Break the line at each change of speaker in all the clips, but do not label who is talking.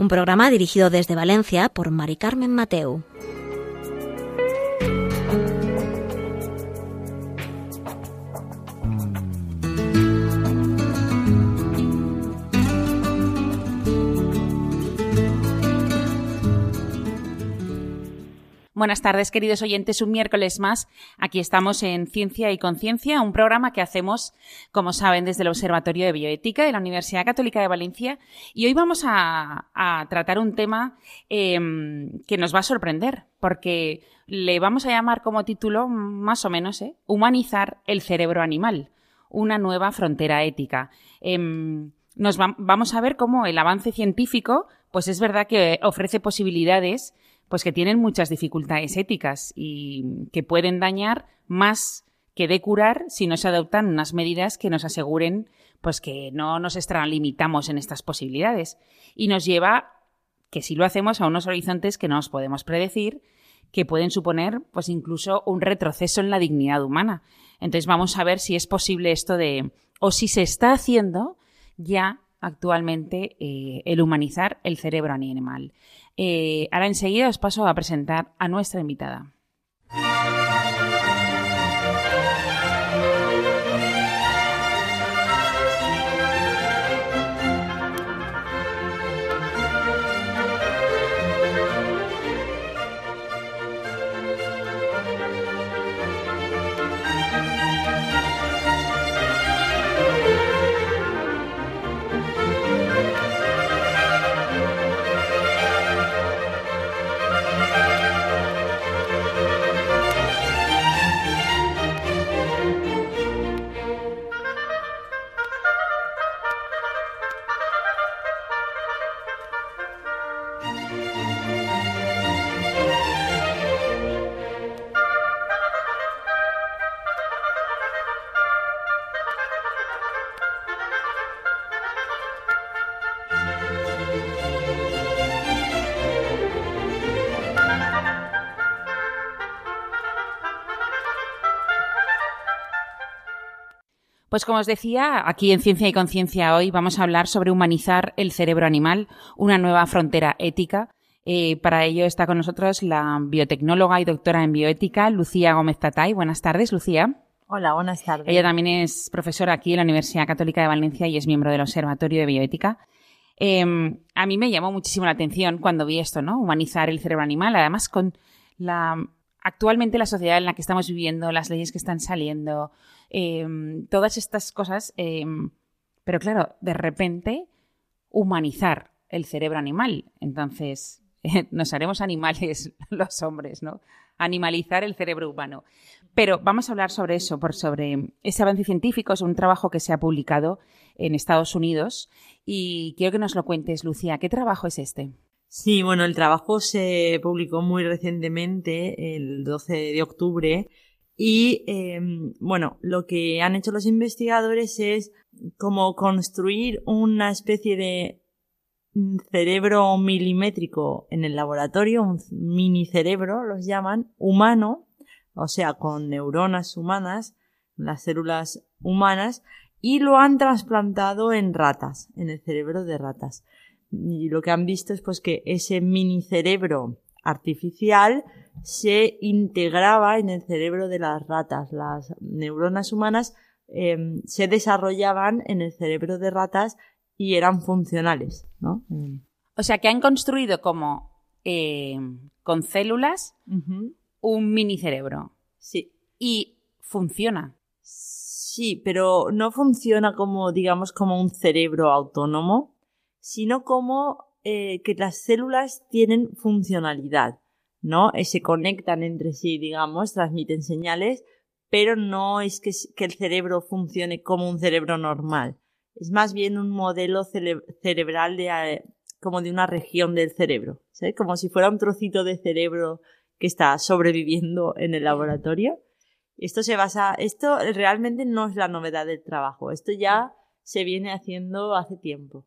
Un programa dirigido desde Valencia por Mari Carmen Mateu.
Buenas tardes, queridos oyentes. Un miércoles más. Aquí estamos en Ciencia y Conciencia, un programa que hacemos, como saben, desde el Observatorio de Bioética de la Universidad Católica de Valencia. Y hoy vamos a, tratar un tema em, que nos va a sorprender, porque le vamos a llamar como título, más o menos, ¿eh? Humanizar el cerebro animal, una nueva frontera ética. Em, nos vamos a ver cómo el avance científico, pues es verdad que ofrece posibilidades pues que tienen muchas dificultades éticas y que pueden dañar más que de curar si no se adoptan unas medidas que nos aseguren pues que no nos extralimitamos en estas posibilidades y nos lleva que si lo hacemos a unos horizontes que no os podemos predecir que pueden suponer pues incluso un retroceso en la dignidad humana. Entonces vamos a ver si es posible esto de o si se está haciendo ya actualmente eh, el humanizar el cerebro animal. Eh, ahora enseguida os paso a presentar a nuestra invitada. Pues como os decía, aquí en Ciencia y Conciencia hoy vamos a hablar sobre humanizar el cerebro animal, una nueva frontera ética. Eh, para ello está con nosotros la biotecnóloga y doctora en bioética, Lucía Gómez Tatay. Buenas tardes, Lucía.
Hola, buenas tardes.
Ella también es profesora aquí en la Universidad Católica de Valencia y es miembro del Observatorio de Bioética. Em, a mí me llamó muchísimo la atención cuando vi esto, ¿no? Humanizar el cerebro animal, además con la actualmente la sociedad en la que estamos viviendo, las leyes que están saliendo, Em, todas estas cosas, em, pero claro, de repente humanizar el cerebro animal. Entonces, nos haremos animales los hombres, ¿no? Animalizar el cerebro humano. Pero vamos a hablar sobre eso, por sobre ese avance científico. Es un trabajo que se ha publicado en Estados Unidos y quiero que nos lo cuentes, Lucía. ¿Qué trabajo es este?
Sí, bueno, el trabajo se publicó muy recientemente, el 12 de octubre, y em, bueno, lo que han hecho los investigadores es como construir una especie de cerebro milimétrico en el laboratorio, un mini cerebro, los llaman, humano, o sea, con neuronas humanas, las células humanas, y lo han trasplantado en ratas, en el cerebro de ratas. Y lo que han visto es pues que ese mini cerebro artificial se integraba en el cerebro de las ratas. Las neuronas humanas em, se desarrollaban en el cerebro de ratas y eran funcionales, ¿no?
O sea que han construido como em, con células un mini cerebro.
Sí.
Y funciona.
Sí, pero no funciona como, digamos, como un cerebro autónomo, sino como eh, que las células tienen funcionalidad. ¿No? Eh, se conectan entre sí, digamos, transmiten señales, pero no es que, el cerebro funcione como un cerebro normal. Es más bien un modelo cerebral de, eh, como de una región del cerebro, ¿sabes? Como si fuera un trocito de cerebro que está sobreviviendo en el laboratorio. Esto se basa, esto realmente no es la novedad del trabajo, esto ya se viene haciendo hace tiempo.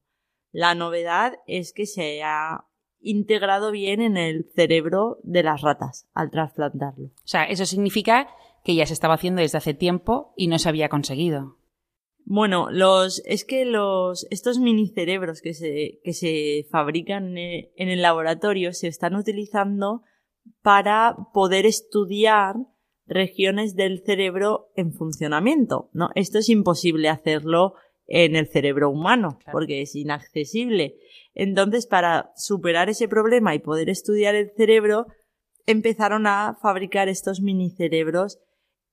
La novedad es que se ha integrado bien en el cerebro de las ratas al trasplantarlo.
O sea, eso significa que ya se estaba haciendo desde hace tiempo y no se había conseguido.
Bueno, los, es que los, estos minicerebros que se, que se fabrican en el laboratorio se están utilizando para poder estudiar regiones del cerebro en funcionamiento, ¿no? Esto es imposible hacerlo en el cerebro humano, porque es inaccesible. Entonces, para superar ese problema y poder estudiar el cerebro, empezaron a fabricar estos minicerebros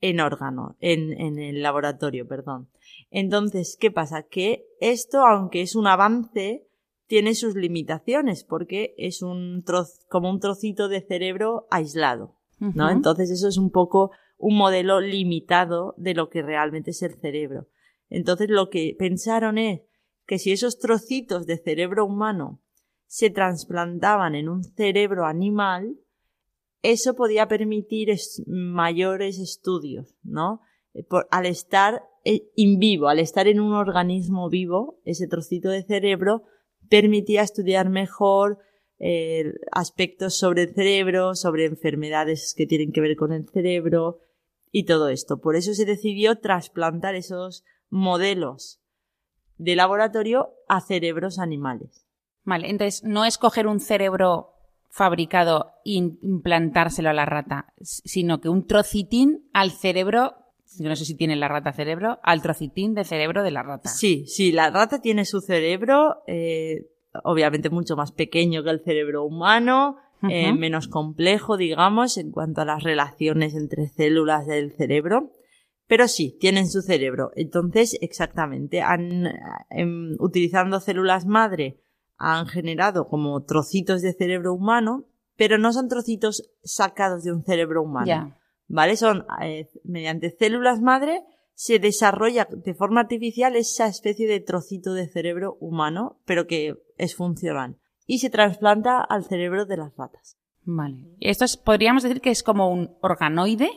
en órgano, en, en el laboratorio, perdón. Entonces, ¿qué pasa? Que esto, aunque es un avance, tiene sus limitaciones, porque es un trozo, como un trocito de cerebro aislado, ¿no? Entonces, eso es un poco un modelo limitado de lo que realmente es el cerebro. Entonces, lo que pensaron es que si esos trocitos de cerebro humano se trasplantaban en un cerebro animal, eso podía permitir mayores estudios, ¿no? Eh, al estar in vivo, al estar en un organismo vivo, ese trocito de cerebro permitía estudiar mejor eh, aspectos sobre el cerebro, sobre enfermedades que tienen que ver con el cerebro y todo esto. Por eso se decidió trasplantar esos modelos de laboratorio a cerebros animales.
Vale, entonces no es coger un cerebro fabricado e implantárselo a la rata, sino que un trocitín al cerebro no sé si tiene la rata cerebro, al trocitín de cerebro de la rata.
Sí, sí, la rata tiene su cerebro, eh, obviamente mucho más pequeño que el cerebro humano, eh, menos complejo, digamos, en cuanto a las relaciones entre células del cerebro. Pero sí, tienen su cerebro. Entonces, exactamente, han, em, utilizando células madre, han generado como trocitos de cerebro humano, pero no son trocitos sacados de un cerebro humano. ¿vale? Son eh, mediante células madre se desarrolla de forma artificial esa especie de trocito de cerebro humano, pero que es funcional. Y se trasplanta al cerebro de las ratas.
Vale. Esto es, podríamos decir que es como un organoide.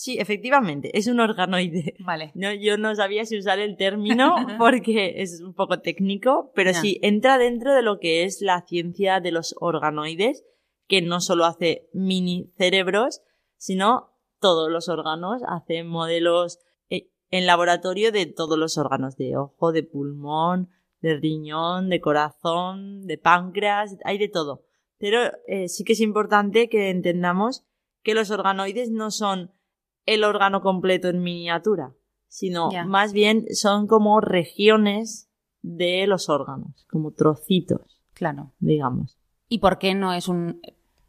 Sí, efectivamente, es un organoide.
Vale.
No, yo no sabía si usar el término porque es un poco técnico, pero sí, entra dentro de lo que es la ciencia de los organoides, que no solo hace mini cerebros, sino todos los órganos, hacen modelos eh, en laboratorio de todos los órganos, de ojo, de pulmón, de riñón, de corazón, de páncreas, hay de todo. Pero eh, sí que es importante que entendamos que los organoides no son el órgano completo en miniatura, sino más bien son como regiones de los órganos, como trocitos.
Claro.
Digamos.
¿Y por qué no es un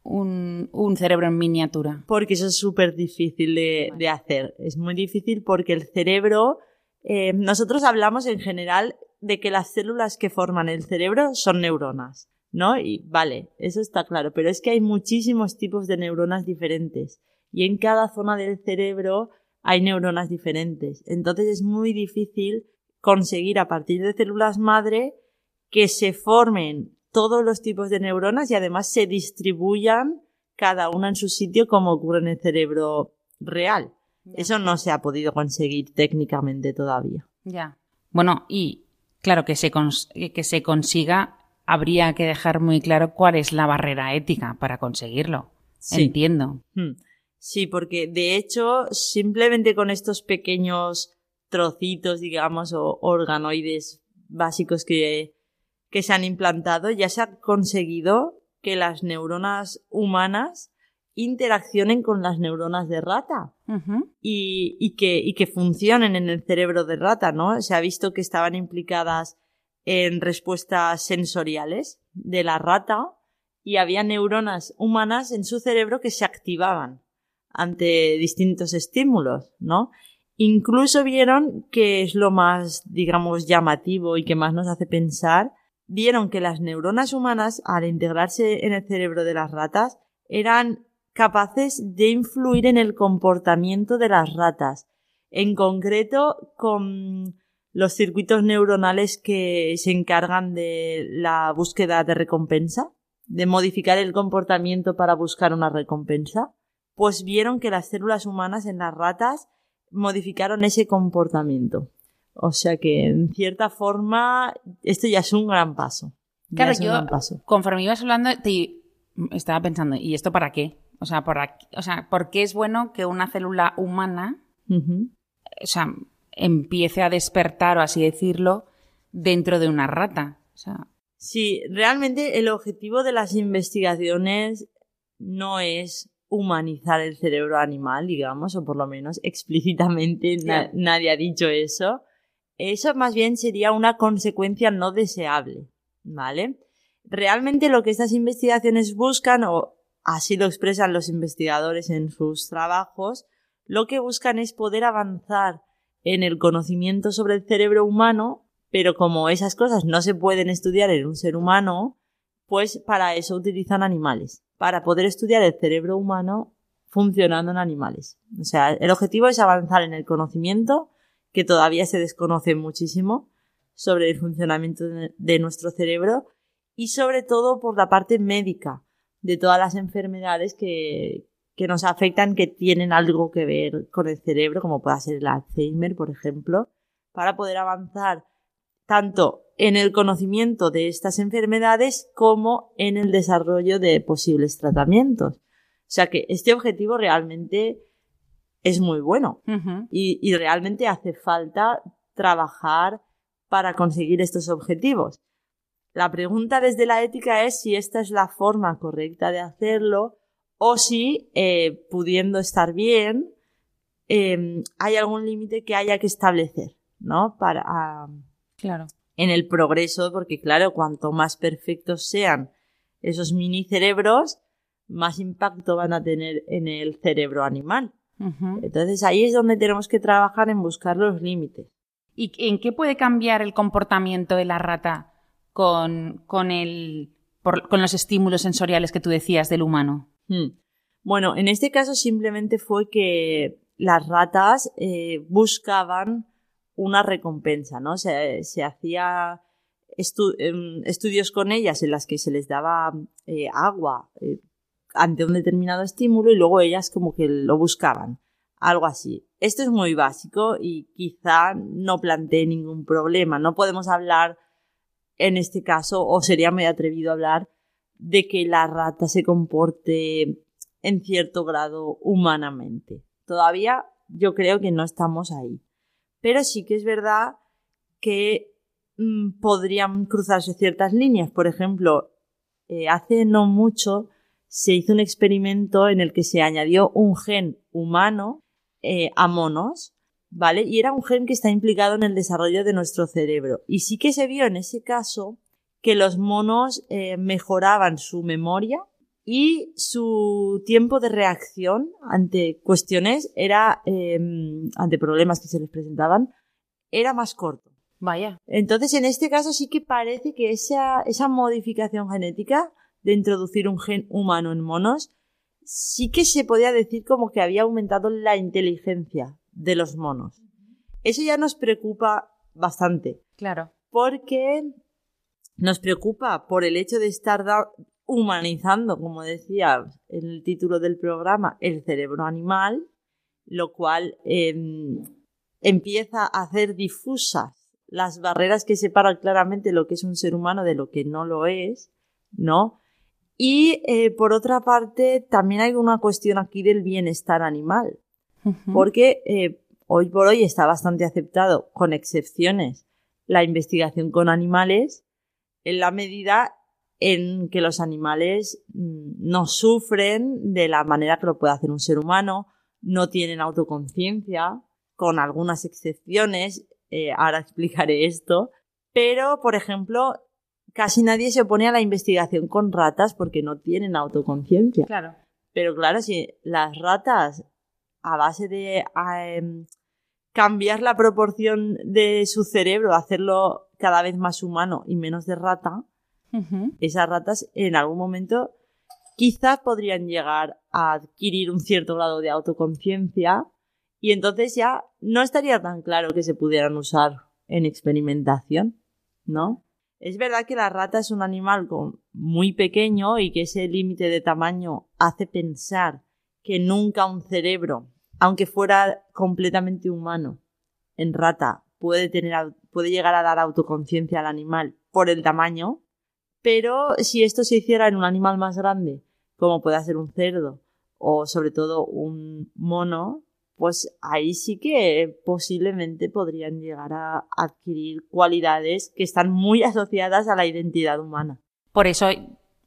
un, cerebro en miniatura?
Porque eso es súper difícil de, hacer. Es muy difícil porque el cerebro, eh, nosotros hablamos en general de que las células que forman el cerebro son neuronas, ¿no? Y vale, eso está claro, pero es que hay muchísimos tipos de neuronas diferentes y en cada zona del cerebro hay neuronas diferentes. Entonces es muy difícil conseguir a partir de células madre que se formen todos los tipos de neuronas y además se distribuyan cada una en su sitio como ocurre en el cerebro real. Eso no se ha podido conseguir técnicamente todavía.
Ya. Bueno, y claro, que se, que se consiga, habría que dejar muy claro cuál es la barrera ética para conseguirlo. Entiendo.
Hmm. Sí, porque de hecho, simplemente con estos pequeños trocitos, digamos, o organoides básicos que que se han implantado, ya se ha conseguido que las neuronas humanas interaccionen con las neuronas de rata. Y, y, que, y que funcionen en el cerebro de rata, ¿no? Se ha visto que estaban implicadas en respuestas sensoriales de la rata y había neuronas humanas en su cerebro que se activaban ante distintos estímulos, ¿no? Incluso vieron que es lo más, digamos, llamativo y que más nos hace pensar vieron que las neuronas humanas, al integrarse en el cerebro de las ratas, eran capaces de influir en el comportamiento de las ratas. En concreto, con los circuitos neuronales que se encargan de la búsqueda de recompensa, de modificar el comportamiento para buscar una recompensa, pues vieron que las células humanas en las ratas modificaron ese comportamiento. O sea que, en cierta forma, esto ya es un gran paso.
Claro, yo, conforme ibas hablando, te estaba pensando, ¿y esto para qué? O sea, ¿por, o sea, ¿por qué es bueno que una célula humana, o sea, empiece a despertar, o así decirlo, dentro de una rata? O sea...
Sí, realmente el objetivo de las investigaciones no es humanizar el cerebro animal, digamos, o por lo menos explícitamente nadie ha dicho eso. Eso más bien sería una consecuencia no deseable, ¿vale? Realmente lo que estas investigaciones buscan, o así lo expresan los investigadores en sus trabajos, lo que buscan es poder avanzar en el conocimiento sobre el cerebro humano, pero como esas cosas no se pueden estudiar en un ser humano, pues para eso utilizan animales, para poder estudiar el cerebro humano funcionando en animales. O sea, el objetivo es avanzar en el conocimiento, que todavía se desconoce muchísimo, sobre el funcionamiento de nuestro cerebro y sobre todo por la parte médica de todas las enfermedades que, que nos afectan, que tienen algo que ver con el cerebro, como pueda ser el Alzheimer, por ejemplo, para poder avanzar tanto en el conocimiento de estas enfermedades como en el desarrollo de posibles tratamientos. O sea que este objetivo realmente es muy bueno y, y realmente hace falta trabajar para conseguir estos objetivos. La pregunta desde la ética es si esta es la forma correcta de hacerlo o si, eh, pudiendo estar bien, em, hay algún límite que haya que establecer, ¿no? Para.
Claro.
En el progreso, porque claro, cuanto más perfectos sean esos mini cerebros, más impacto van a tener en el cerebro animal. Entonces ahí es donde tenemos que trabajar en buscar los límites.
¿Y en qué puede cambiar el comportamiento de la rata con, con, el, con los estímulos sensoriales que tú decías del humano?
Hmm. Bueno, en este caso simplemente fue que las ratas eh, buscaban una recompensa, ¿no? Se, se hacía em, estudios con ellas en las que se les daba eh, agua eh, ante un determinado estímulo y luego ellas como que lo buscaban. Algo así. Esto es muy básico y quizá no plantee ningún problema. No podemos hablar en este caso, o sería muy atrevido hablar de que la rata se comporte en cierto grado humanamente. Todavía yo creo que no estamos ahí. Pero sí que es verdad que mm, podrían cruzarse ciertas líneas. Por ejemplo, eh, hace no mucho se hizo un experimento en el que se añadió un gen humano eh, a monos, ¿vale? Y era un gen que está implicado en el desarrollo de nuestro cerebro. Y sí que se vio en ese caso que los monos eh, mejoraban su memoria y su tiempo de reacción ante cuestiones era, em, ante problemas que se les presentaban, era más corto.
Vaya.
Entonces, en este caso sí que parece que esa, esa modificación genética de introducir un gen humano en monos, sí que se podía decir como que había aumentado la inteligencia de los monos. Eso ya nos preocupa bastante.
Claro.
Porque nos preocupa por el hecho de estar humanizando, como decía en el título del programa, el cerebro animal, lo cual em, empieza a hacer difusas las barreras que separan claramente lo que es un ser humano de lo que no lo es, ¿no? Y eh, por otra parte, también hay una cuestión aquí del bienestar animal, porque eh, hoy por hoy está bastante aceptado, con excepciones, la investigación con animales, en la medida en que los animales mm, no sufren de la manera que lo puede hacer un ser humano, no tienen autoconciencia, con algunas excepciones, eh, ahora explicaré esto, pero, por ejemplo, casi nadie se opone a la investigación con ratas porque no tienen autoconciencia.
Claro.
Pero claro, si las ratas, a base de em, cambiar la proporción de su cerebro, hacerlo cada vez más humano y menos de rata, esas ratas en algún momento quizás podrían llegar a adquirir un cierto grado de autoconciencia y entonces ya no estaría tan claro que se pudieran usar en experimentación, ¿no? Es verdad que la rata es un animal muy pequeño y que ese límite de tamaño hace pensar que nunca un cerebro, aunque fuera completamente humano, en rata puede tener puede llegar a dar autoconciencia al animal por el tamaño, pero si esto se hiciera en un animal más grande, como puede ser un cerdo o sobre todo un mono, pues ahí sí que posiblemente podrían llegar a adquirir cualidades que están muy asociadas a la identidad humana.
Por eso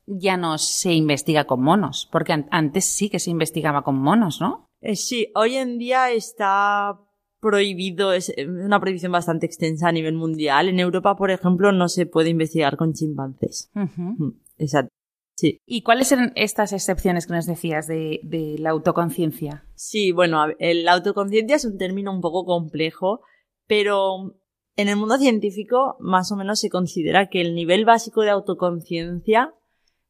ya no se investiga con monos, porque antes sí que se investigaba con monos, ¿no?
Eh, sí, hoy en día está prohibido, es una prohibición bastante extensa a nivel mundial. En Europa, por ejemplo, no se puede investigar con chimpancés. Mm, exacto.
¿Y cuáles eran estas excepciones que nos decías de, la autoconciencia?
Sí, bueno, la autoconciencia es un término un poco complejo, pero en el mundo científico más o menos se considera que el nivel básico de autoconciencia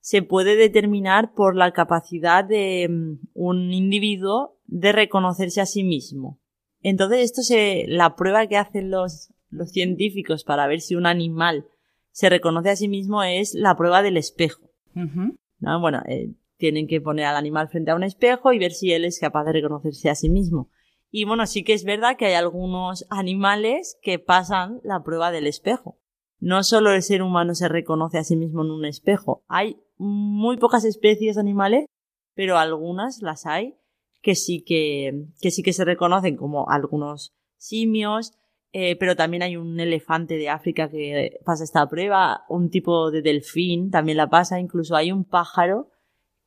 se puede determinar por la capacidad de mm, un individuo de reconocerse a sí mismo. Entonces, esto se, la prueba que hacen los, los científicos para ver si un animal se reconoce a sí mismo es la prueba del espejo. ¿no? Bueno, eh, tienen que poner al animal frente a un espejo y ver si él es capaz de reconocerse a sí mismo. Y bueno, sí que es verdad que hay algunos animales que pasan la prueba del espejo. No solo el ser humano se reconoce a sí mismo en un espejo. Hay muy pocas especies animales, pero algunas las hay que sí que, que sí que se reconocen como algunos simios, eh, pero también hay un elefante de África que pasa esta prueba, un tipo de delfín también la pasa, incluso hay un pájaro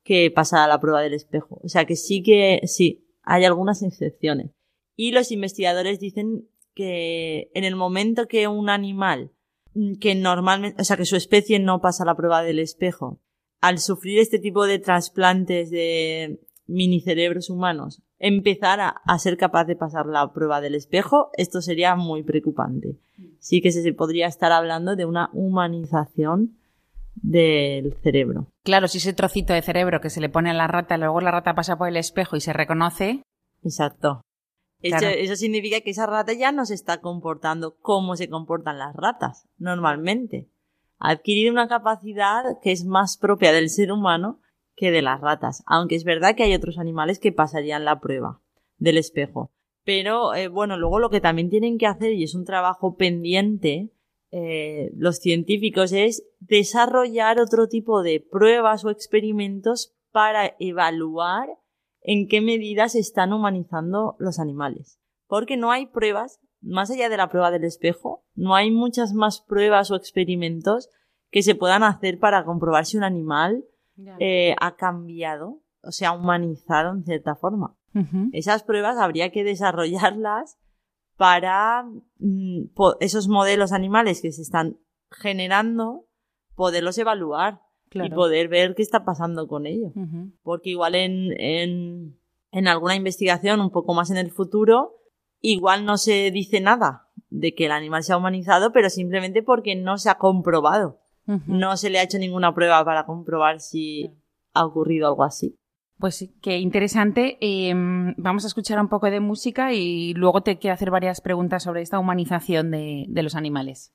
que pasa la prueba del espejo. O sea que sí que, sí, hay algunas excepciones. Y los investigadores dicen que en el momento que un animal que normalmente, o sea, que su especie no pasa la prueba del espejo, al sufrir este tipo de trasplantes de minicerebros humanos empezara a ser capaz de pasar la prueba del espejo, esto sería muy preocupante. Sí que se podría estar hablando de una humanización del cerebro.
Claro, si ese trocito de cerebro que se le pone a la rata, luego la rata pasa por el espejo y se reconoce.
Exacto. Eso, significa que esa rata ya no se está comportando como se comportan las ratas normalmente. Ha adquirido una capacidad que es más propia del ser humano que de las ratas, aunque es verdad que hay otros animales que pasarían la prueba del espejo. Pero eh, bueno, luego lo que también tienen que hacer, y es un trabajo pendiente, eh, los científicos, es desarrollar otro tipo de pruebas o experimentos para evaluar en qué medida se están humanizando los animales. Porque no hay pruebas, más allá de la prueba del espejo, no hay muchas más pruebas o experimentos que se puedan hacer para comprobar si un animal eh, ha cambiado, o sea, humanizado en cierta forma. Esas pruebas habría que desarrollarlas para mm, esos modelos animales que se están generando, poderlos evaluar y poder ver qué está pasando con ellos. Porque igual en, en, en alguna investigación un poco más en el futuro, igual no se dice nada de que el animal se ha humanizado, pero simplemente porque no se ha comprobado. No se le ha hecho ninguna prueba para comprobar si ha ocurrido algo así.
Pues sí, qué interesante. Em, vamos a escuchar un poco de música y luego te quiero hacer varias preguntas sobre esta humanización de los animales.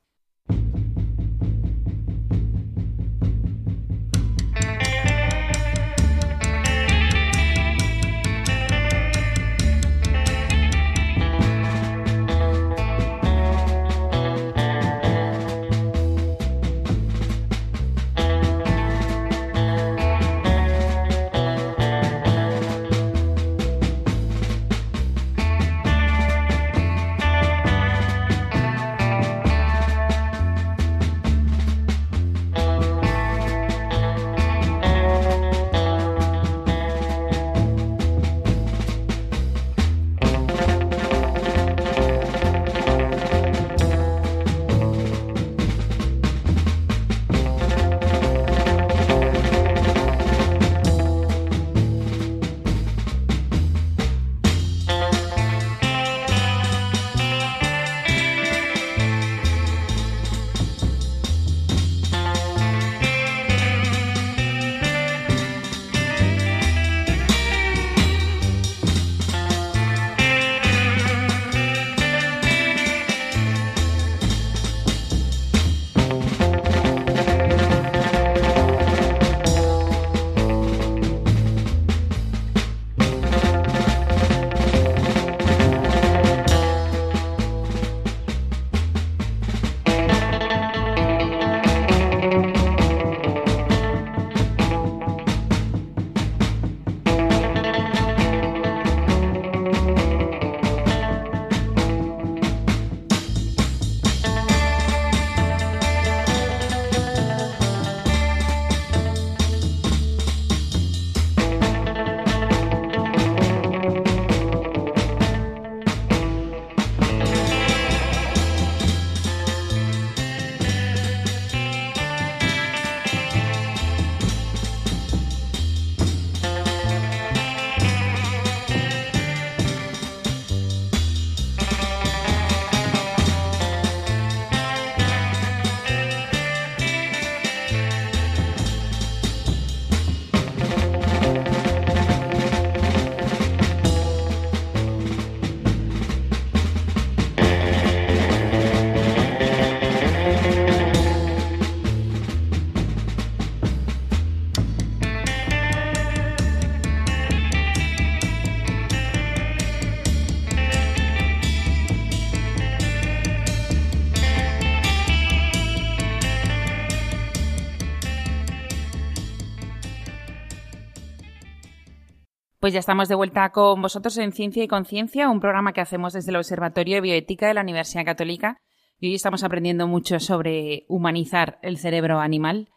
Pues ya estamos de vuelta con vosotros en Ciencia y Conciencia, un programa que hacemos desde el Observatorio de Bioética de la Universidad Católica. Y hoy estamos aprendiendo mucho sobre humanizar el cerebro animal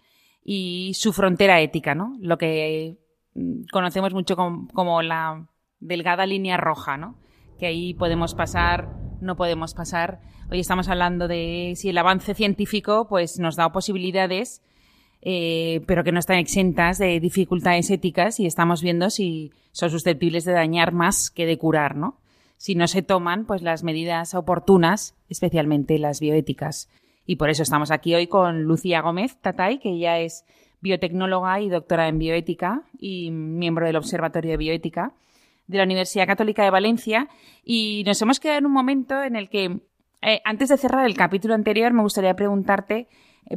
y su frontera ética, ¿no? Lo que mm, conocemos mucho como, la delgada línea roja, ¿no? Que ahí podemos pasar, no podemos pasar. Hoy estamos hablando de si el avance científico pues nos da posibilidades eh, pero que no están exentas de dificultades éticas y estamos viendo si son susceptibles de dañar más que de curar, ¿no? Si no se toman pues las medidas oportunas, especialmente las bioéticas. Y por eso estamos aquí hoy con Lucía Gómez Tatay, que ella es biotecnóloga y doctora en bioética y miembro del Observatorio de Bioética de la Universidad Católica de Valencia. Y nos hemos quedado en un momento en el que, eh, antes de cerrar el capítulo anterior, me gustaría preguntarte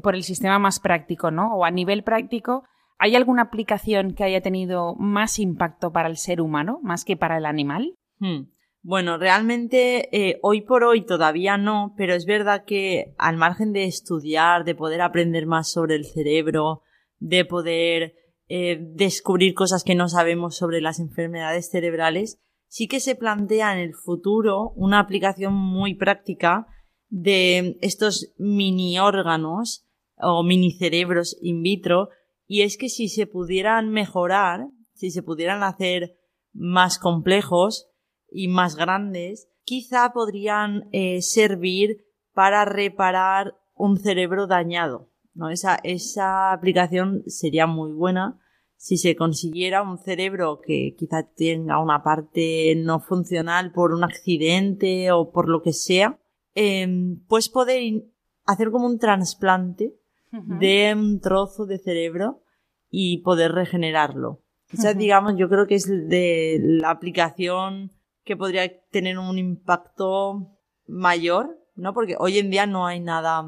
por el sistema más práctico, ¿no? O a nivel práctico, ¿hay alguna aplicación que haya tenido más impacto para el ser humano, más que para el animal?
Hmm. Bueno, realmente eh, hoy por hoy todavía no, pero es verdad que al margen de estudiar, de poder aprender más sobre el cerebro, de poder eh, descubrir cosas que no sabemos sobre las enfermedades cerebrales, sí que se plantea en el futuro una aplicación muy práctica de estos mini órganos o mini cerebros in vitro y es que si se pudieran mejorar, si se pudieran hacer más complejos y más grandes, quizá podrían eh, servir para reparar un cerebro dañado. ¿no? Esa, esa aplicación sería muy buena si se consiguiera un cerebro que quizá tenga una parte no funcional por un accidente o por lo que sea, Em, pues poder hacer como un trasplante de un trozo de cerebro y poder regenerarlo. O sea, digamos, yo creo que es de la aplicación que podría tener un impacto mayor, ¿no? Porque hoy en día no hay nada.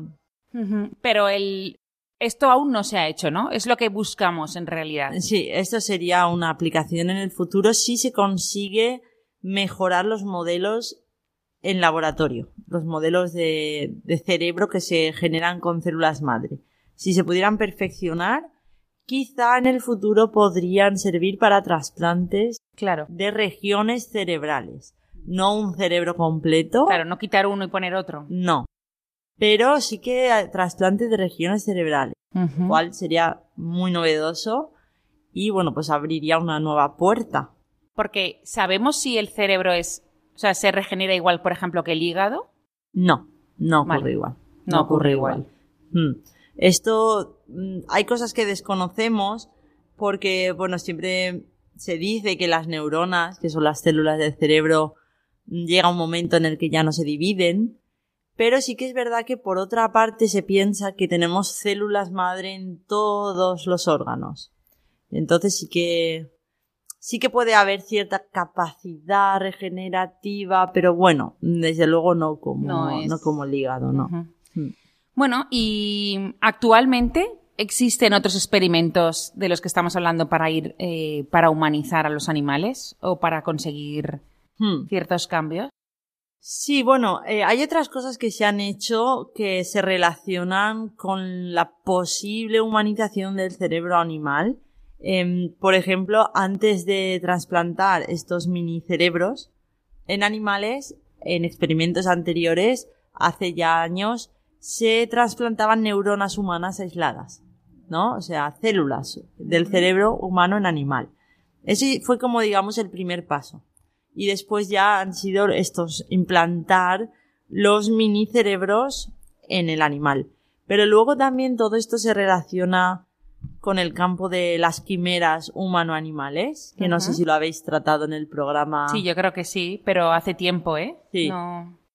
Pero el, esto aún no se ha hecho, ¿no? Es lo que buscamos en realidad.
Sí, esto sería una aplicación en el futuro si se consigue mejorar los modelos en laboratorio, los modelos de, cerebro que se generan con células madre. Si se pudieran perfeccionar, quizá en el futuro podrían servir para trasplantes
claro.
de regiones cerebrales. No un cerebro completo.
Claro, no quitar uno y poner otro.
No. Pero sí que trasplantes de regiones cerebrales, lo cual sería muy novedoso y bueno, pues abriría una nueva puerta.
Porque sabemos si el cerebro es o sea, ¿se regenera igual, por ejemplo, que el hígado?
No, no ocurre igual. No, ocurre igual. Hmm. Esto, mm, hay cosas que desconocemos porque, bueno, siempre se dice que las neuronas, que son las células del cerebro, mm, llega un momento en el que ya no se dividen, pero sí que es verdad que por otra parte se piensa que tenemos células madre en todos los órganos. Entonces sí que sí que puede haber cierta capacidad regenerativa, pero bueno, desde luego no como, no, como el hígado, ¿no? Mm.
Bueno, y actualmente existen otros experimentos de los que estamos hablando para ir, eh, para humanizar a los animales o para conseguir hmm. ciertos cambios.
Sí, bueno, eh, hay otras cosas que se han hecho que se relacionan con la posible humanización del cerebro animal Em, por ejemplo, antes de trasplantar estos mini cerebros en animales, en experimentos anteriores, hace ya años, se trasplantaban neuronas humanas aisladas, ¿no? O sea, células del cerebro humano en animal. Ese fue como, digamos, el primer paso. Y después ya han sido estos implantar los mini cerebros en el animal. Pero luego también todo esto se relaciona con el campo de las quimeras humano-animales, que no sé si lo habéis tratado en el programa.
Sí, yo creo que sí, pero hace tiempo, ¿eh?
Sí.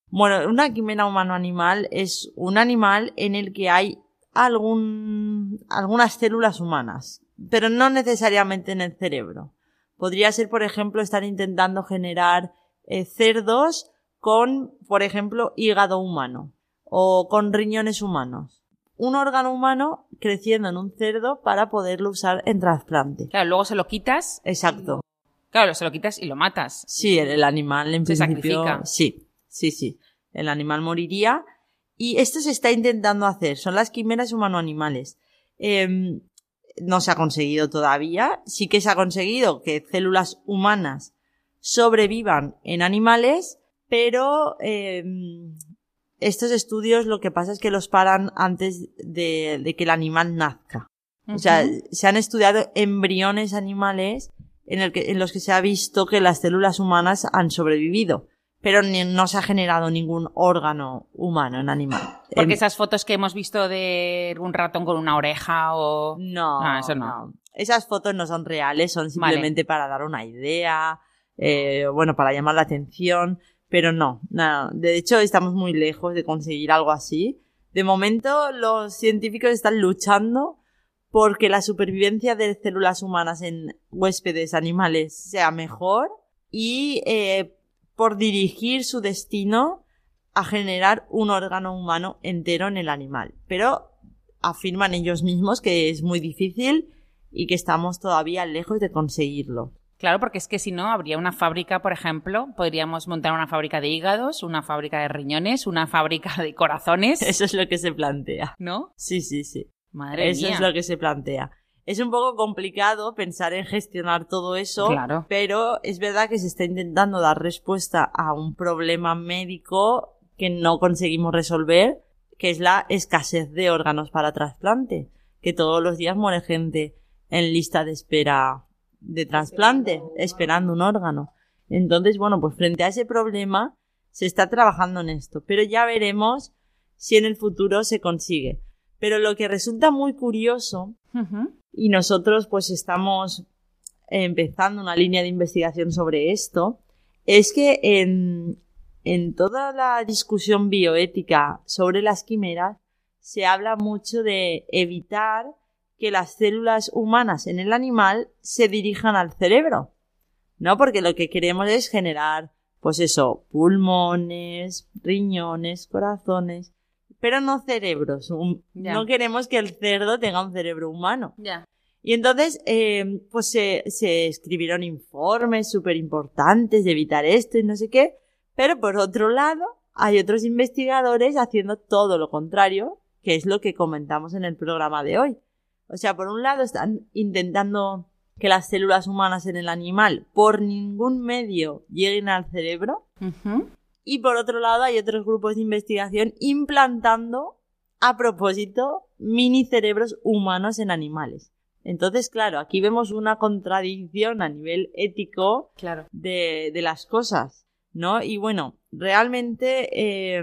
Bueno, una quimera humano-animal es un animal en el que hay algún, algunas células humanas, pero no necesariamente en el cerebro. Podría ser, por ejemplo, estar intentando generar eh, cerdos con, por ejemplo, hígado humano o con riñones humanos un órgano humano creciendo en un cerdo para poderlo usar en trasplante.
Claro, luego se lo quitas.
Exacto.
Claro, se lo quitas y lo matas.
Sí, el, animal en
se
principio.
Sacrifica.
Sí, sí, sí. El animal moriría. Y esto se está intentando hacer. Son las quimeras humano-animales. Em, no se ha conseguido todavía. Sí que se ha conseguido que células humanas sobrevivan en animales, pero em, estos estudios lo que pasa es que los paran antes de, que el animal nazca. O sea, se han estudiado embriones animales en, el que, en los que se ha visto que las células humanas han sobrevivido pero no se ha generado ningún órgano humano en animal.
Porque esas fotos que hemos visto de un ratón con una oreja o...
No, ah, eso no. Esas fotos no son reales, son simplemente para dar una idea, eh, bueno, para llamar la atención, pero no, no. De hecho, estamos muy lejos de conseguir algo así. De momento, los científicos están luchando porque la supervivencia de células humanas en huéspedes animales sea mejor y eh, por dirigir su destino a generar un órgano humano entero en el animal. Pero afirman ellos mismos que es muy difícil y que estamos todavía lejos de conseguirlo.
Claro, porque es que si no, habría una fábrica, por ejemplo, podríamos montar una fábrica de hígados, una fábrica de riñones, una fábrica de corazones.
Eso es lo que se plantea.
¿No?
Sí, sí, sí.
Madre
Eso es lo que se plantea. Es un poco complicado pensar en gestionar todo eso,
claro.
pero es verdad que se está intentando dar respuesta a un problema médico que no conseguimos resolver, que es la escasez de órganos para trasplante, que todos los días muere gente en lista de espera de trasplante, esperando un órgano. Entonces, bueno, pues frente a ese problema se está trabajando en esto, pero ya veremos si en el futuro se consigue. Pero lo que resulta muy curioso y nosotros pues estamos empezando una línea de investigación sobre esto, es que en, en toda la discusión bioética sobre las quimeras se habla mucho de evitar que las células humanas en el animal se dirijan al cerebro. ¿No? Porque lo que queremos es generar, pues eso, pulmones, riñones, corazones pero no cerebros. No queremos que el cerdo tenga un cerebro humano. Y entonces, eh, pues se, se, escribieron informes súper importantes de evitar esto y no sé qué, pero por otro lado, hay otros investigadores haciendo todo lo contrario, que es lo que comentamos en el programa de hoy. O sea, por un lado están intentando que las células humanas en el animal por ningún medio lleguen al cerebro. Y por otro lado hay otros grupos de investigación implantando a propósito mini cerebros humanos en animales. Entonces, claro, aquí vemos una contradicción a nivel ético
claro.
de, de las cosas, ¿no? Y bueno, realmente eh,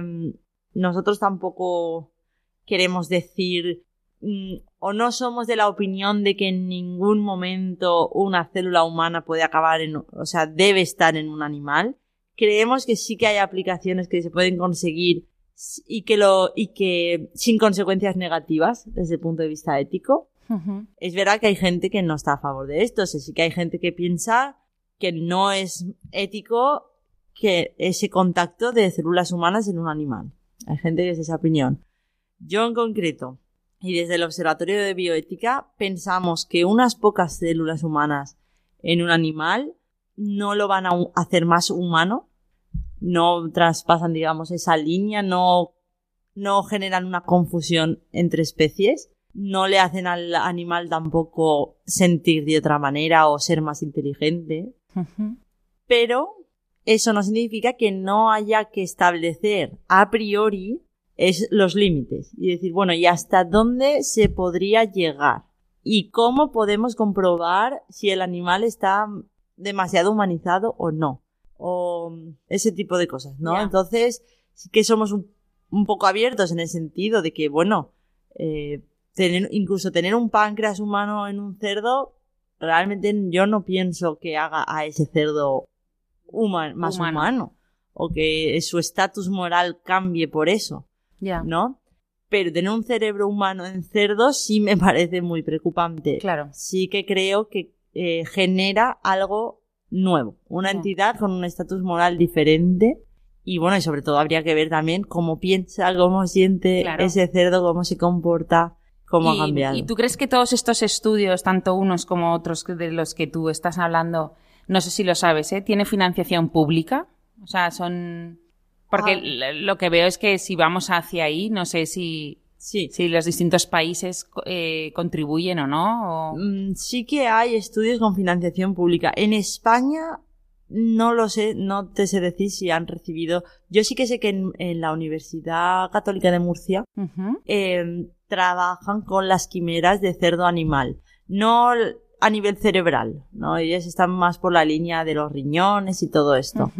nosotros tampoco queremos decir mm, o no somos de la opinión de que en ningún momento una célula humana puede acabar en, o sea, debe estar en un animal creemos que sí que hay aplicaciones que se pueden conseguir y que lo y que sin consecuencias negativas desde el punto de vista ético. Es verdad que hay gente que no está a favor de esto, sí que hay gente que piensa que no es ético que ese contacto de células humanas en un animal. Hay gente que es esa opinión. Yo en concreto, y desde el Observatorio de Bioética, pensamos que unas pocas células humanas en un animal no lo van a hacer más humano, no traspasan, digamos, esa línea, no, no generan una confusión entre especies, no le hacen al animal tampoco sentir de otra manera o ser más inteligente. Pero eso no significa que no haya que establecer a priori es los límites y decir, bueno, ¿y hasta dónde se podría llegar? ¿Y cómo podemos comprobar si el animal está demasiado humanizado o no. O ese tipo de cosas, ¿no? Entonces, sí que somos un, poco abiertos en el sentido de que, bueno, eh, tener, incluso tener un páncreas humano en un cerdo, realmente yo no pienso que haga a ese cerdo más humano. o que su estatus moral cambie por eso, ¿no? Pero tener un cerebro humano en cerdo sí me parece muy preocupante.
Claro.
Sí que creo que eh, genera algo nuevo, una entidad con un estatus moral diferente. Y bueno, y sobre todo habría que ver también cómo piensa, cómo siente ese cerdo, cómo se comporta, cómo ha cambiado.
¿Y tú crees que todos estos estudios, tanto unos como otros de los que tú estás hablando, no sé si lo sabes, ¿eh? ¿Tiene financiación pública? O sea, son... Porque ah. lo que veo es que si vamos hacia ahí, no sé si
Sí.
Si los distintos países eh, contribuyen o no.
Mm, sí que hay estudios con financiación pública. En España no lo sé, no te sé decir si han recibido. Yo sí que sé que en, la Universidad Católica de Murcia em, trabajan con las quimeras de cerdo animal. No a nivel cerebral, ¿no? Ellas están más por la línea de los riñones y todo esto.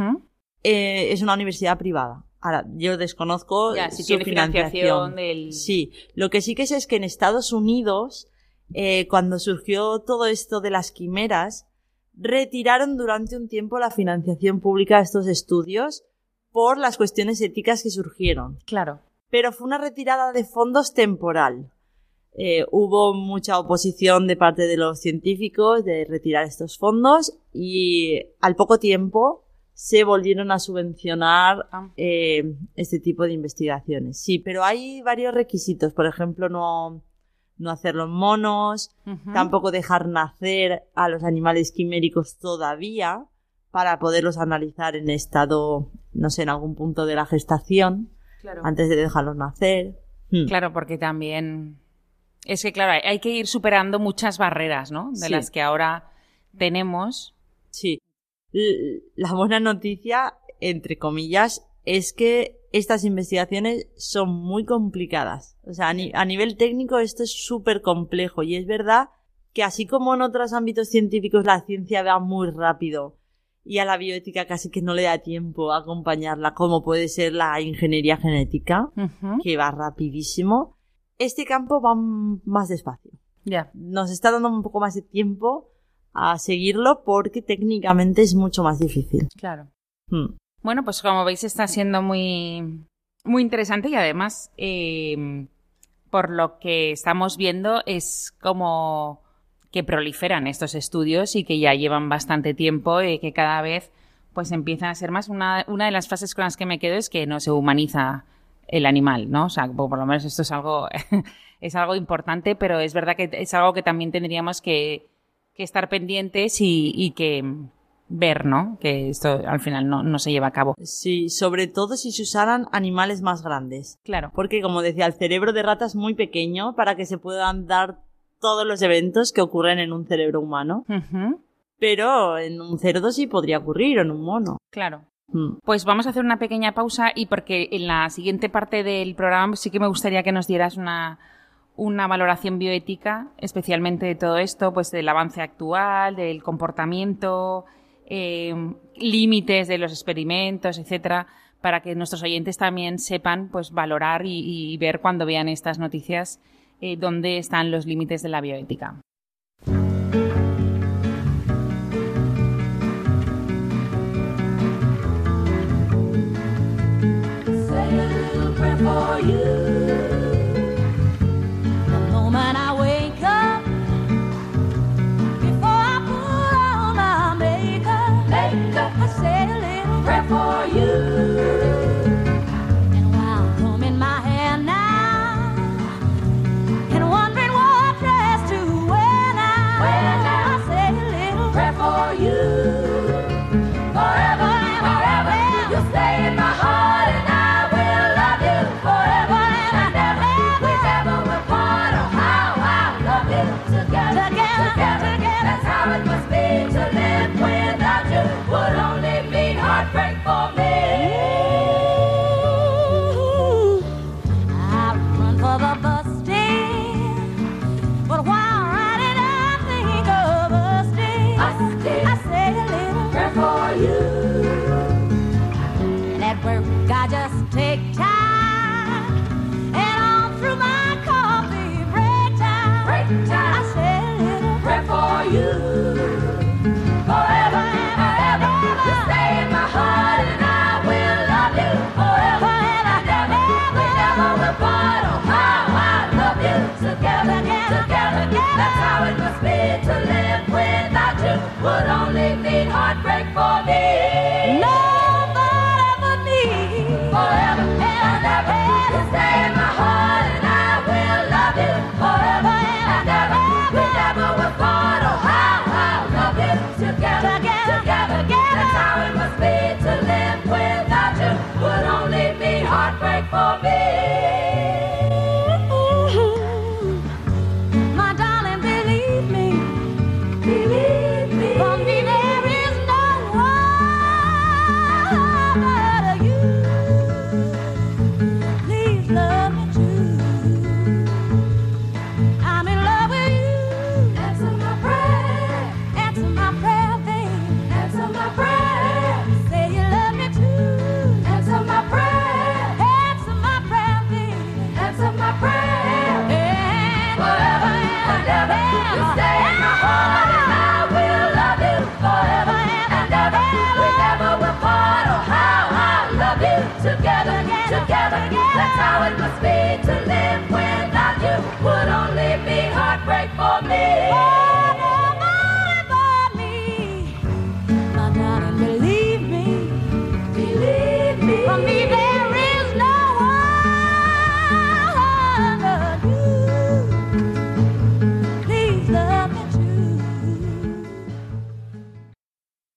Eh, es una universidad privada. Ahora, yo desconozco
si su financiación.
Sí, lo que sí que sé es que en Estados Unidos, eh, cuando surgió todo esto de las quimeras, retiraron durante un tiempo la financiación pública de estos estudios por las cuestiones éticas que surgieron.
Claro.
Pero fue una retirada de fondos temporal. Eh, hubo mucha oposición de parte de los científicos de retirar estos fondos y al poco tiempo se volvieron a subvencionar ah. eh, este tipo de investigaciones. Sí, pero hay varios requisitos. Por ejemplo, no, no hacerlo en monos, tampoco dejar nacer a los animales quiméricos todavía para poderlos analizar en estado, no sé, en algún punto de la gestación, antes de dejarlos nacer.
Hmm. Claro, porque también es que, claro, hay que ir superando muchas barreras, ¿no? De las que ahora tenemos.
Sí. La buena noticia, entre comillas, es que estas investigaciones son muy complicadas. O sea, a, nivel técnico esto es súper complejo y es verdad que así como en otros ámbitos científicos la ciencia va muy rápido y a la bioética casi que no le da tiempo a acompañarla, como puede ser la ingeniería genética, que va rapidísimo, este campo va más despacio.
Ya.
Nos está dando un poco más de tiempo a seguirlo porque técnicamente es mucho más difícil.
Claro. Hmm. Bueno, pues como veis está siendo muy, muy interesante y además, eh, por lo que estamos viendo, es como que proliferan estos estudios y que ya llevan bastante tiempo y que cada vez pues empiezan a ser más. Una, una de las fases con las que me quedo es que no se humaniza el animal, ¿no? O sea, por lo menos esto es algo, es algo importante, pero es verdad que es algo que también tendríamos que, que estar pendientes y, y que ver, ¿no? Que esto al final no, no, se lleva a cabo.
Sí, sobre todo si se usaran animales más grandes.
Claro.
Porque, como decía, el cerebro de rata es muy pequeño para que se puedan dar todos los eventos que ocurren en un cerebro humano. Pero en un cerdo sí podría ocurrir, o en un mono.
Claro. Mm. Pues vamos a hacer una pequeña pausa y porque en la siguiente parte del programa sí que me gustaría que nos dieras una, una valoración bioética, especialmente de todo esto, pues del avance actual, del comportamiento, eh, límites de los experimentos, etcétera, para que nuestros oyentes también sepan, pues valorar y, ver cuando vean estas noticias eh, dónde están los límites de la bioética. to live without you would only mean heartbreak for me.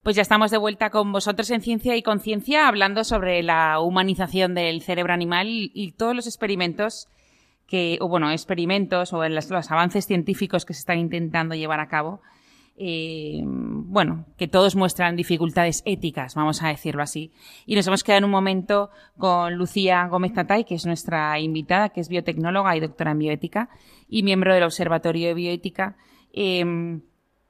Pues ya estamos de vuelta con vosotros en Ciencia y Conciencia hablando sobre la humanización del cerebro animal y, todos los experimentos que, o bueno, experimentos o los, avances científicos que se están intentando llevar a cabo. Eh, bueno, que todos muestran dificultades éticas, vamos a decirlo así. Y nos hemos quedado en un momento con Lucía Gómez Tatay, que es nuestra invitada, que es biotecnóloga y doctora en bioética y miembro del Observatorio de Bioética. Eh,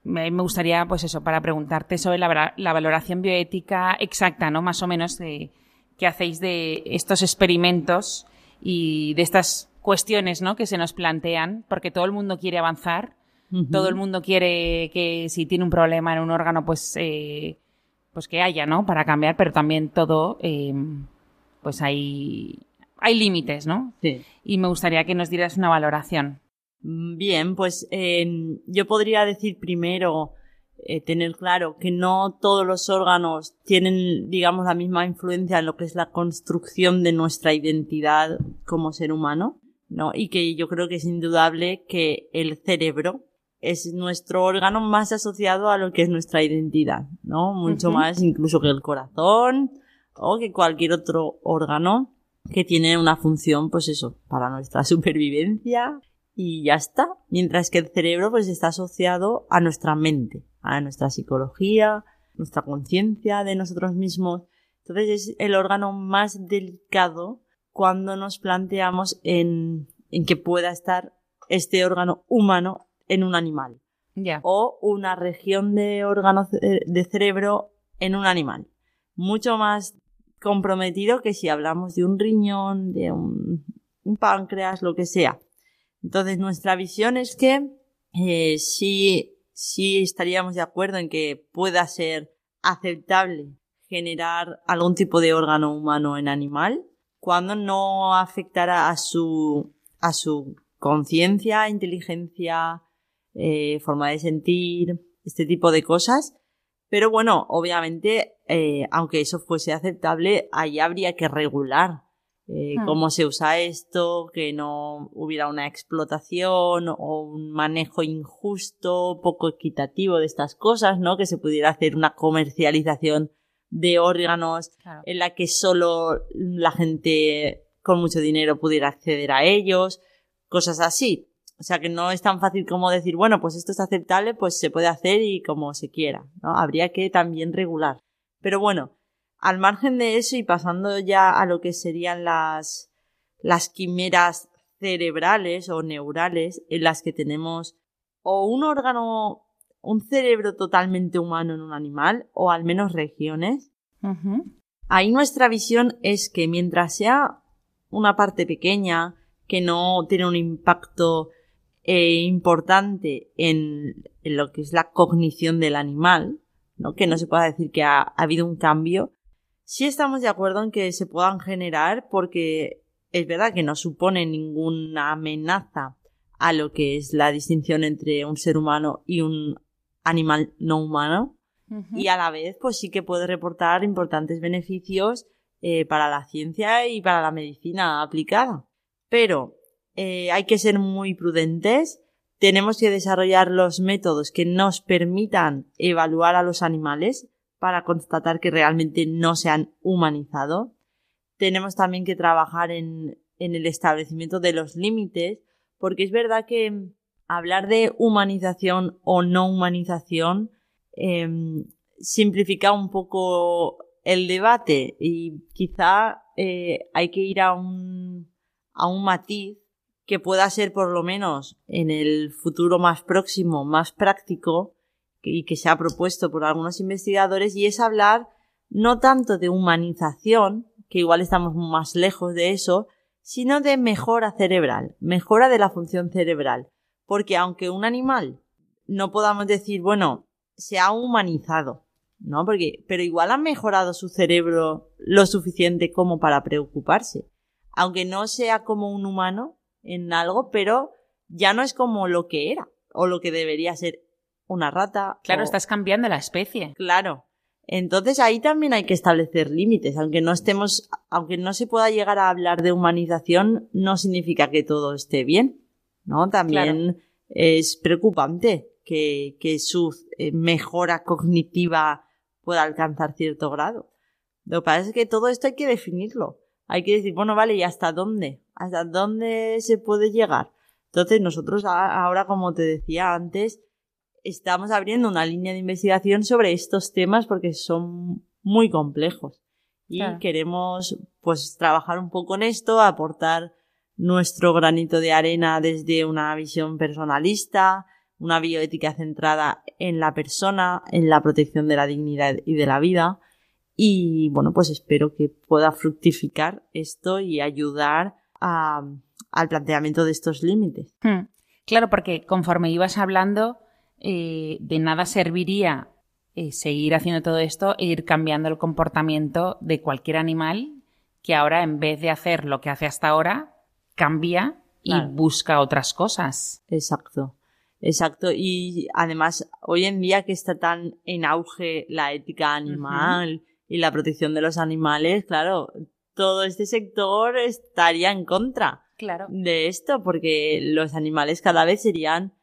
me gustaría, pues eso, para preguntarte sobre la, valoración bioética exacta, ¿no? Más o menos de qué hacéis de estos experimentos y de estas cuestiones, ¿no? Que se nos plantean, porque todo el mundo quiere avanzar, todo el mundo quiere que si tiene un problema en un órgano, pues, eh, pues que haya, ¿no? Para cambiar, pero también todo, eh, pues hay, hay límites, ¿no?
Sí.
Y me gustaría que nos dieras una valoración.
Mm, bien, pues yo podría decir primero eh, tener claro que no todos los órganos tienen, digamos, la misma influencia en lo que es la construcción de nuestra identidad como ser humano, ¿no? Y que yo creo que es indudable que el cerebro es nuestro órgano más asociado a lo que es nuestra identidad, ¿no? Mucho más incluso que el corazón o que cualquier otro órgano que tiene una función, pues eso, para nuestra supervivencia y ya está. Mientras que el cerebro pues está asociado a nuestra mente, a nuestra psicología, nuestra conciencia de nosotros mismos. Entonces es el órgano más delicado cuando nos planteamos en, en que pueda estar este órgano humano en un animal. O una región de órgano de cerebro en un animal. Mucho más comprometido que si hablamos de un riñón, de un páncreas, lo que sea. Entonces, nuestra visión es que eh, sí, sí estaríamos de acuerdo en que pueda ser aceptable generar algún tipo de órgano humano en animal cuando no afectara a su, a su conciencia, inteligencia, eh, forma de sentir, este tipo de cosas. Pero bueno, obviamente, eh, aunque eso fuese aceptable, ahí habría que regular eh, hmm. cómo se usa esto, que no hubiera una explotación o un manejo injusto, poco equitativo de estas cosas, ¿no? Que se pudiera hacer una comercialización de órganos en la que solo la gente con mucho dinero pudiera acceder a ellos, cosas así. O sea que no es tan fácil como decir, bueno, pues esto es aceptable, pues se puede hacer y como se quiera, ¿no? Habría que también regular. Pero bueno, al margen de eso y pasando ya a lo que serían las, las quimeras cerebrales o neurales en las que tenemos o un órgano, un cerebro totalmente humano en un animal o al menos regiones. Ahí nuestra visión es que mientras sea una parte pequeña que no tiene un impacto eh, importante en, en, lo que es la cognición del animal, ¿no? que no se pueda decir que ha habido un cambio, Sí estamos de acuerdo en que se puedan generar porque es verdad que no supone ninguna amenaza a lo que es la distinción entre un ser humano y un animal no humano. Y a la vez pues sí que puede reportar importantes beneficios eh, para la ciencia y para la medicina aplicada. Pero eh, hay que ser muy prudentes, tenemos que desarrollar los métodos que nos permitan evaluar a los animales para constatar que realmente no se han humanizado. Tenemos también que trabajar en, el establecimiento de los límites, porque es verdad que hablar de humanización o no humanización em, simplifica un poco el debate y quizá eh, hay que ir a un matiz que pueda ser por lo menos en el futuro más próximo, más práctico y que se ha propuesto por algunos investigadores y es hablar no tanto de humanización, que igual estamos más lejos de eso, sino de mejora cerebral, mejora de la función cerebral. Porque aunque un animal no podamos decir, bueno, se ha humanizado, ¿no? Porque, pero igual ha mejorado su cerebro lo suficiente como para preocuparse. Aunque no sea como un humano en algo, pero ya no es como lo que era o lo que debería ser una rata.
Claro, estás cambiando la especie.
Claro. Entonces ahí también hay que establecer límites, aunque no estemos, aunque no se pueda llegar a hablar de humanización, no significa que todo esté bien, ¿no? También es preocupante que, que su eh, mejora cognitiva pueda alcanzar cierto grado. Lo que pasa es que todo esto hay que definirlo. Hay que decir, bueno, vale, ¿y hasta dónde? ¿Hasta dónde se puede llegar? Entonces nosotros ahora, como te decía antes, estamos abriendo una línea de investigación sobre estos temas porque son muy complejos. Y queremos pues trabajar un poco en esto, aportar nuestro granito de arena desde una visión personalista, una bioética centrada en la persona, en la protección de la dignidad y de la vida. Y bueno, pues espero que pueda fructificar esto y ayudar al planteamiento de estos límites.
Hmm. Claro, porque conforme ibas hablando, eh, de nada serviría eh, seguir haciendo todo esto e ir cambiando el comportamiento de cualquier animal que ahora en vez de hacer lo que hace hasta ahora, cambia y busca otras cosas.
Exacto. Exacto. Y además, hoy en día que está tan en auge la ética animal y la protección de los animales, claro, todo este sector estaría en contra
claro.
de esto, porque los animales cada vez serían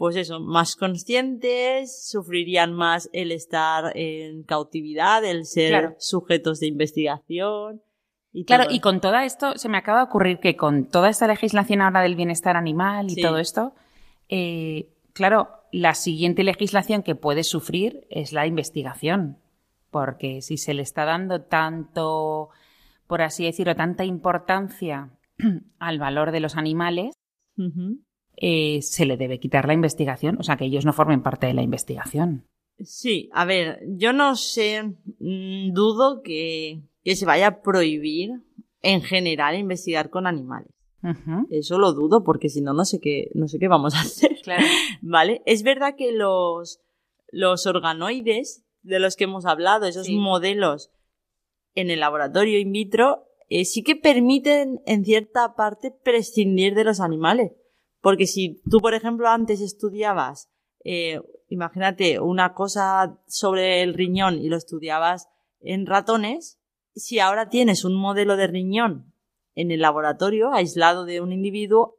pues eso, más conscientes, sufrirían más el estar en cautividad, el ser sujetos de investigación.
Y claro, y con todo esto, se me acaba de ocurrir que con toda esta legislación ahora del bienestar animal y todo esto, eh, claro, la siguiente legislación que puede sufrir es la investigación. Porque si se le está dando tanto, por así decirlo, tanta importancia al valor de los animales, eh, se le debe quitar la investigación, o sea, que ellos no formen parte de la investigación.
Sí, a ver, yo no sé, mm, dudo que, que se vaya a prohibir en general investigar con animales. Eso lo dudo porque si no, no sé qué, no sé qué vamos a hacer.
Claro.
¿Vale? Es verdad que los, los organoides de los que hemos hablado, esos modelos en el laboratorio in vitro, eh, sí que permiten en cierta parte prescindir de los animales. Porque si tú, por ejemplo, antes estudiabas, eh, imagínate, una cosa sobre el riñón y lo estudiabas en ratones, si ahora tienes un modelo de riñón en el laboratorio, aislado de un individuo,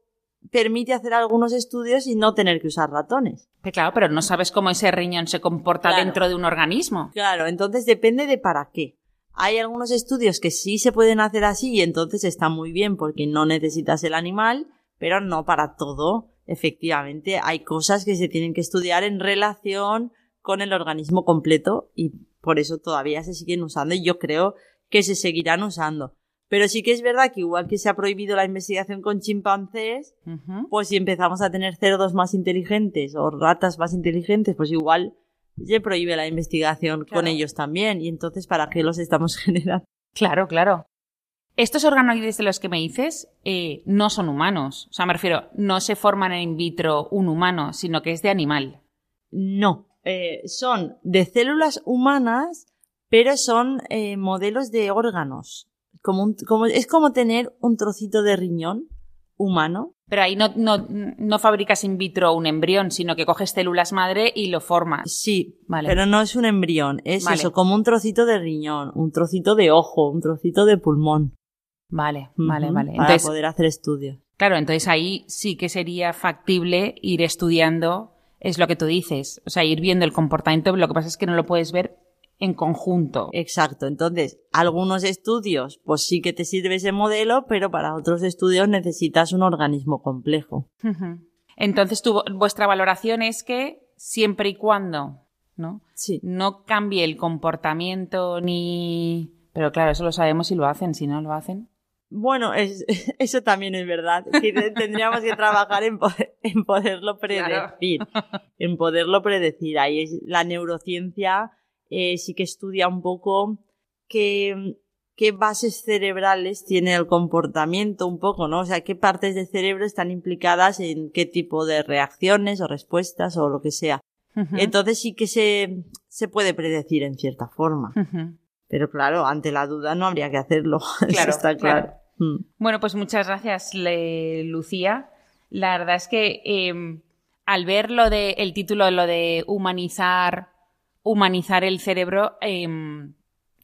permite hacer algunos estudios y no tener que usar ratones.
claro, pero no sabes cómo ese riñón se comporta dentro de un organismo.
Claro, entonces depende de para qué. Hay algunos estudios que sí se pueden hacer así y entonces está muy bien porque no necesitas el animal, pero no para todo. Efectivamente, hay cosas que se tienen que estudiar en relación con el organismo completo y por eso todavía se siguen usando y yo creo que se seguirán usando. Pero sí que es verdad que igual que se ha prohibido la investigación con chimpancés, pues si empezamos a tener cerdos más inteligentes o ratas más inteligentes, pues igual se prohíbe la investigación con ellos también. Y entonces, ¿para qué los estamos generando?
Claro, claro. Estos organoides de los que me dices eh, no son humanos. O sea, me refiero, no se forman en in vitro un humano, sino que es de animal.
No, eh, son de células humanas, pero son eh, modelos de órganos. Como, como es como tener un trocito de riñón humano.
Pero ahí no, no, no, fabricas in vitro un embrión, sino que coges células madre y lo formas.
Sí, vale. pero no es un embrión, es eso, como un trocito de riñón, un trocito de ojo, un trocito de pulmón.
Vale, vale, vale.
Para poder hacer estudios.
Claro, entonces ahí sí que sería factible ir estudiando, es lo que tú dices, o sea, ir viendo el comportamiento, lo que pasa es que no lo puedes ver en conjunto.
Exacto, entonces, algunos estudios, pues sí que te sirve ese modelo, pero para otros estudios necesitas un organismo complejo.
Entonces, vuestra valoración es que siempre y cuando ¿no?
Sí.
no cambie el comportamiento ni... Pero claro, eso lo sabemos si lo hacen, si no lo hacen.
Bueno, es, eso también es verdad. tendríamos que trabajar en, en poderlo predecir. En poderlo predecir. Ahí es, la neurociencia eh, sí que estudia un poco qué, qué bases cerebrales tiene el comportamiento un poco, ¿no? O sea, qué partes del cerebro están implicadas en qué tipo de reacciones o respuestas o lo que sea. Entonces sí que se, se puede predecir en cierta forma. Pero claro, ante la duda no habría que hacerlo. Claro, está claro.
Mm. Bueno, pues muchas gracias, Lucía. La verdad es que em, al ver lo de el título, lo de humanizar, humanizar el cerebro, em,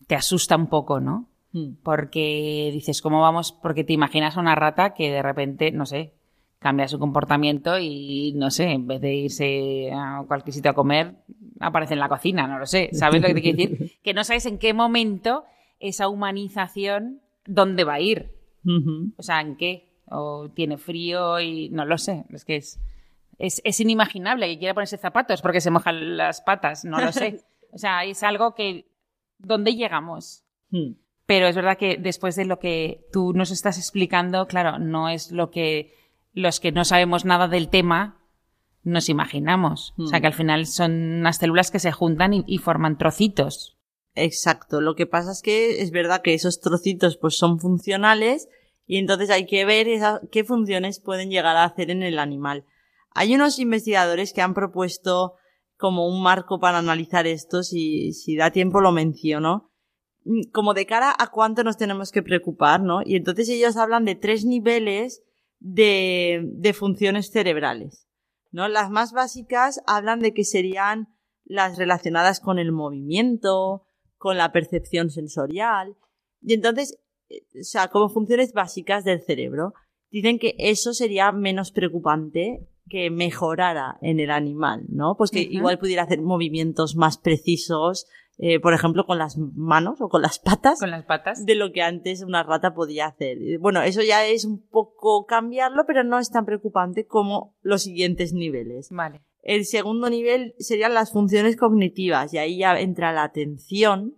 te asusta un poco, ¿no? Mm. Porque dices, ¿cómo vamos? Porque te imaginas a una rata que de repente, no sé, cambia su comportamiento y, no sé, en vez de irse a cualquier sitio a comer, aparece en la cocina, no lo sé. ¿Sabes lo que te quiero decir? Que no sabes en qué momento esa humanización, dónde va a ir. O sea, ¿en qué? O tiene frío y no lo sé. Es que es, es, inimaginable que quiera ponerse zapatos porque se mojan las patas, no lo sé. O sea, es algo que... ¿Dónde llegamos? Hmm. Pero es verdad que después de lo que tú nos estás explicando, claro, no es lo que los que no sabemos nada del tema nos imaginamos. O sea, hmm. que al final son unas células que se juntan y, forman trocitos.
Exacto. Lo que pasa es que es verdad que esos trocitos pues son funcionales y entonces hay que ver qué funciones pueden llegar a hacer en el animal. Hay unos investigadores que han propuesto como un marco para analizar esto, si, si da tiempo lo menciono, mm, como de cara a cuánto nos tenemos que preocupar, ¿no? Y entonces ellos hablan de tres niveles de, de funciones cerebrales, ¿no? Las más básicas hablan de que serían las relacionadas con el movimiento, con la percepción sensorial, y entonces o sea, como funciones básicas del cerebro. Dicen que eso sería menos preocupante que mejorara en el animal, ¿no? Pues que igual pudiera hacer movimientos más precisos, eh, por ejemplo, con las manos o con las patas.
Con las patas.
De lo que antes una rata podía hacer. Bueno, eso ya es un poco cambiarlo, pero no es tan preocupante como los siguientes niveles.
Vale.
El segundo nivel serían las funciones cognitivas y ahí ya entra la atención,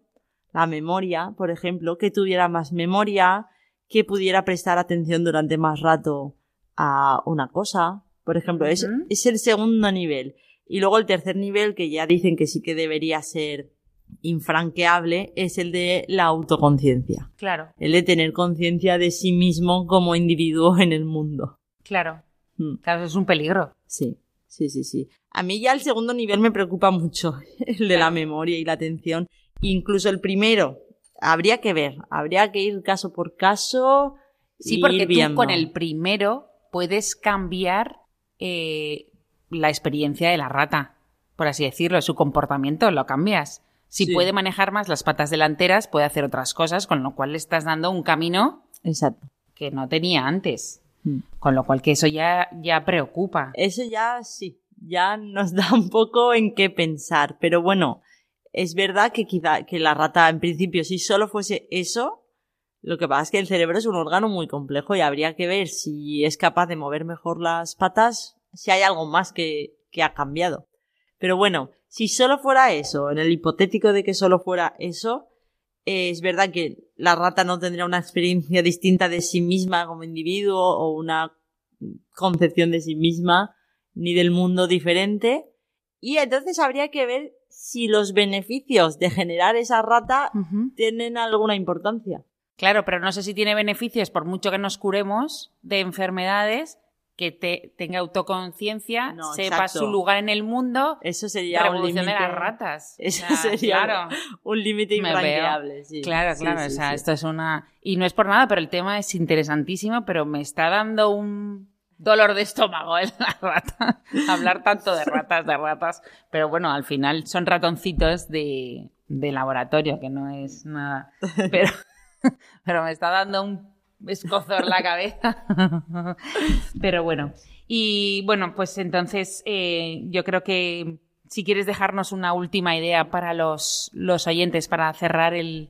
la memoria, por ejemplo, que tuviera más memoria, que pudiera prestar atención durante más rato a una cosa, por ejemplo, es, es el segundo nivel. Y luego el tercer nivel, que ya dicen que sí que debería ser infranqueable, es el de la autoconciencia.
Claro.
El de tener conciencia de sí mismo como individuo en el mundo.
Claro. Mm. Claro, es un peligro.
Sí, sí, sí, sí. A mí ya el segundo nivel me preocupa mucho, el de la memoria y la atención. Incluso el primero, habría que ver, habría que ir caso por caso.
Sí, porque tú con el primero puedes cambiar eh, la experiencia de la rata, por así decirlo, su comportamiento, lo cambias. Si puede manejar más las patas delanteras, puede hacer otras cosas, con lo cual le estás dando un camino
Exacto.
que no tenía antes. Mm. Con lo cual que eso ya, ya preocupa.
Eso ya sí, ya nos da un poco en qué pensar. Pero bueno, es verdad que quizá que la rata, en principio, si solo fuese eso, lo que pasa es que el cerebro es un órgano muy complejo y habría que ver si es capaz de mover mejor las patas, si hay algo más que, que ha cambiado. Pero bueno, si solo fuera eso, en el hipotético de que solo fuera eso, es verdad que la rata no tendría una experiencia distinta de sí misma como individuo o una concepción de sí misma ni del mundo diferente. Y entonces habría que ver si los beneficios de generar esa rata tienen alguna importancia.
Claro, pero no sé si tiene beneficios por mucho que nos curemos de enfermedades, que te, tenga autoconciencia, sepa su lugar en el mundo.
Eso sería un límite.
de las ratas.
Eso sería un límite infranqueable.
Claro, claro. o sea, esto es una. Y no es por nada, pero el tema es interesantísimo, pero me está dando un dolor de estómago en la rata. Hablar tanto de ratas, de ratas. Pero bueno, al final son ratoncitos de, de laboratorio, que no es nada. Pero, pero me está dando un escozor la cabeza. pero bueno. Y bueno, pues entonces eh, yo creo que si quieres dejarnos una última idea para los, los oyentes para cerrar el,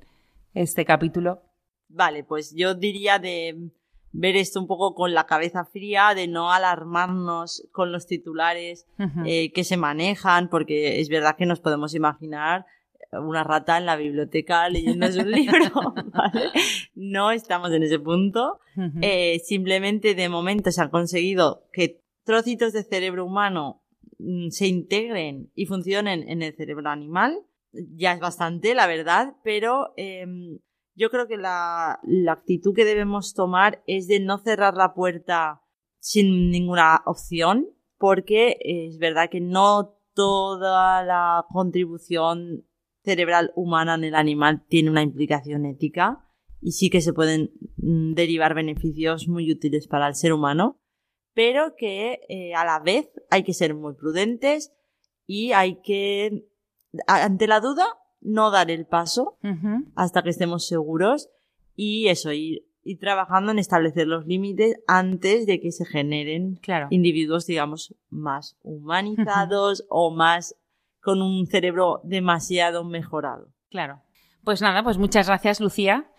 este capítulo.
Vale, pues yo diría de ver esto un poco con la cabeza fría, de no alarmarnos con los titulares eh, que se manejan, porque es verdad que nos podemos imaginar una rata en la biblioteca leyendo un libro, ¿vale? No estamos en ese punto. Eh, simplemente de momento se han conseguido que trocitos de cerebro humano mm, se integren y funcionen en el cerebro animal. Ya es bastante, la verdad, pero em, yo creo que la, la actitud que debemos tomar es de no cerrar la puerta sin ninguna opción, porque es verdad que no toda la contribución cerebral humana en el animal tiene una implicación ética y sí que se pueden mm, derivar beneficios muy útiles para el ser humano, pero que eh, a la vez hay que ser muy prudentes y hay que, ante la duda, no dar el paso hasta que estemos seguros y eso, ir, ir, trabajando en establecer los límites antes de que se generen individuos, digamos, más humanizados o más con un cerebro demasiado mejorado.
Claro. Pues nada, pues muchas gracias, Lucía.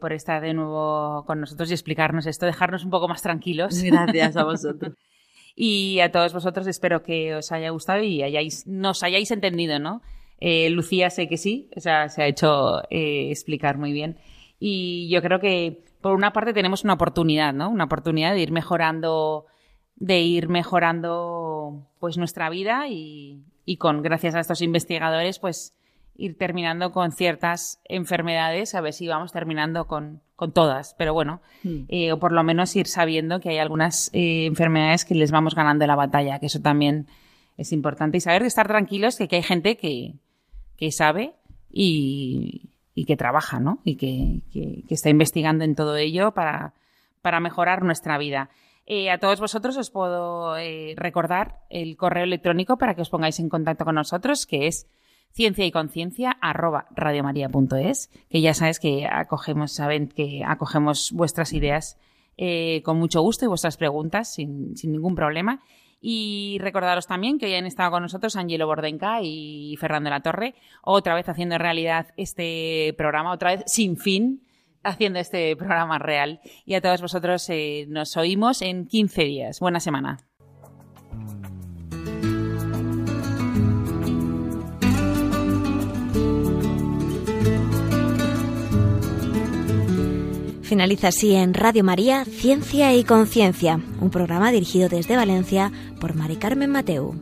Por estar de nuevo con nosotros y explicarnos esto, dejarnos un poco más tranquilos.
Gracias a vosotros.
y a todos vosotros espero que os haya gustado y hayáis, nos hayáis entendido, ¿no? Eh, Lucía sé que sí, o sea, se ha hecho eh, explicar muy bien. Y yo creo que por una parte tenemos una oportunidad, ¿no? Una oportunidad de ir mejorando, de ir mejorando pues nuestra vida y, y con, gracias a estos investigadores, pues ir terminando con ciertas enfermedades, a ver si vamos terminando con, con todas, pero bueno, hmm. eh, o por lo menos ir sabiendo que hay algunas eh, enfermedades que les vamos ganando la batalla, que eso también es importante. Y saber de estar tranquilos que, que hay gente que, que sabe y, y, que trabaja, ¿no? Y que, que, que está investigando en todo ello para, para mejorar nuestra vida. Eh, a todos vosotros os puedo eh, recordar el correo electrónico para que os pongáis en contacto con nosotros, que es ciencia y conciencia arroba radiomaria.es, que ya sabes que acogemos, saben que acogemos vuestras ideas eh, con mucho gusto y vuestras preguntas sin, ningún problema. Y recordaros también que hoy han estado con nosotros Angelo Bordenca y Fernando La Torre, otra vez haciendo realidad este programa, otra vez sin fin, haciendo este programa real. Y a todos vosotros eh, nos oímos en 15 días. Buena semana.
Finaliza así en Radio María Ciencia y Conciencia, un programa dirigido desde Valencia por Mari Carmen Mateu.